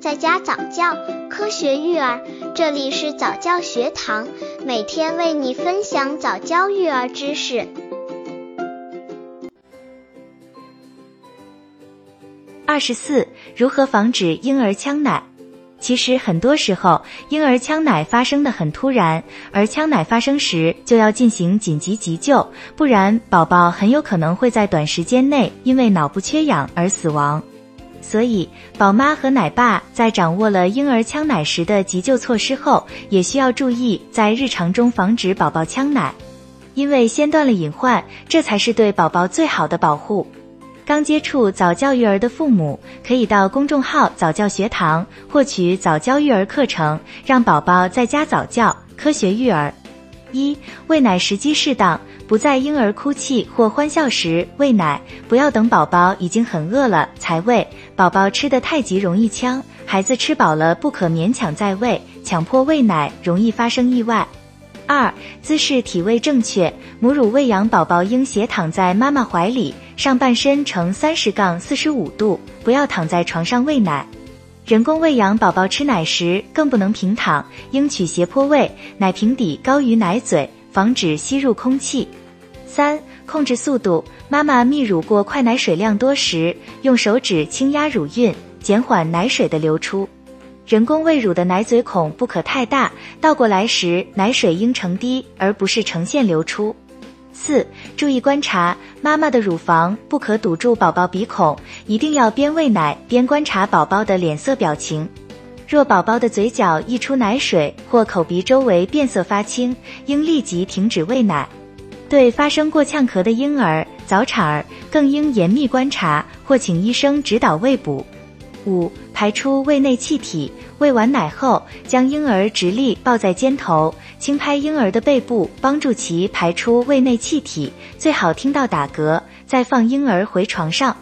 在家早教，科学育儿，这里是早教学堂，每天为你分享早教育儿知识。二十四，如何防止婴儿呛奶？其实很多时候，婴儿呛奶发生的很突然，而呛奶发生时就要进行紧急急救，不然宝宝很有可能会在短时间内因为脑部缺氧而死亡。所以，宝妈和奶爸在掌握了婴儿呛奶时的急救措施后，也需要注意在日常中防止宝宝呛奶，因为先断了隐患，这才是对宝宝最好的保护。刚接触早教育儿的父母，可以到公众号早教学堂获取早教育儿课程，让宝宝在家早教，科学育儿。一、喂奶时机适当，不在婴儿哭泣或欢笑时喂奶，不要等宝宝已经很饿了才喂，宝宝吃得太急容易呛，孩子吃饱了不可勉强再喂，强迫喂奶容易发生意外。二、姿势体位正确，母乳喂养宝宝应斜躺在妈妈怀里，上半身呈三十杠四十五度，不要躺在床上喂奶。人工喂养宝宝吃奶时，更不能平躺，应取斜坡喂，奶瓶底高于奶嘴，防止吸入空气。三、控制速度，妈妈泌乳过快奶水量多时，用手指轻压乳晕，减缓奶水的流出。人工喂乳的奶嘴孔不可太大，倒过来时奶水应呈滴，而不是呈线流出。四、注意观察妈妈的乳房，不可堵住宝宝鼻孔，一定要边喂奶边观察宝宝的脸色表情。若宝宝的嘴角溢出奶水或口鼻周围变色发青，应立即停止喂奶。对发生过呛咳的婴儿、早产儿，更应严密观察或请医生指导喂哺。五、排出胃内气体。喂完奶后，将婴儿直立抱在肩头，轻拍婴儿的背部，帮助其排出胃内气体，最好听到打嗝，再放婴儿回床上。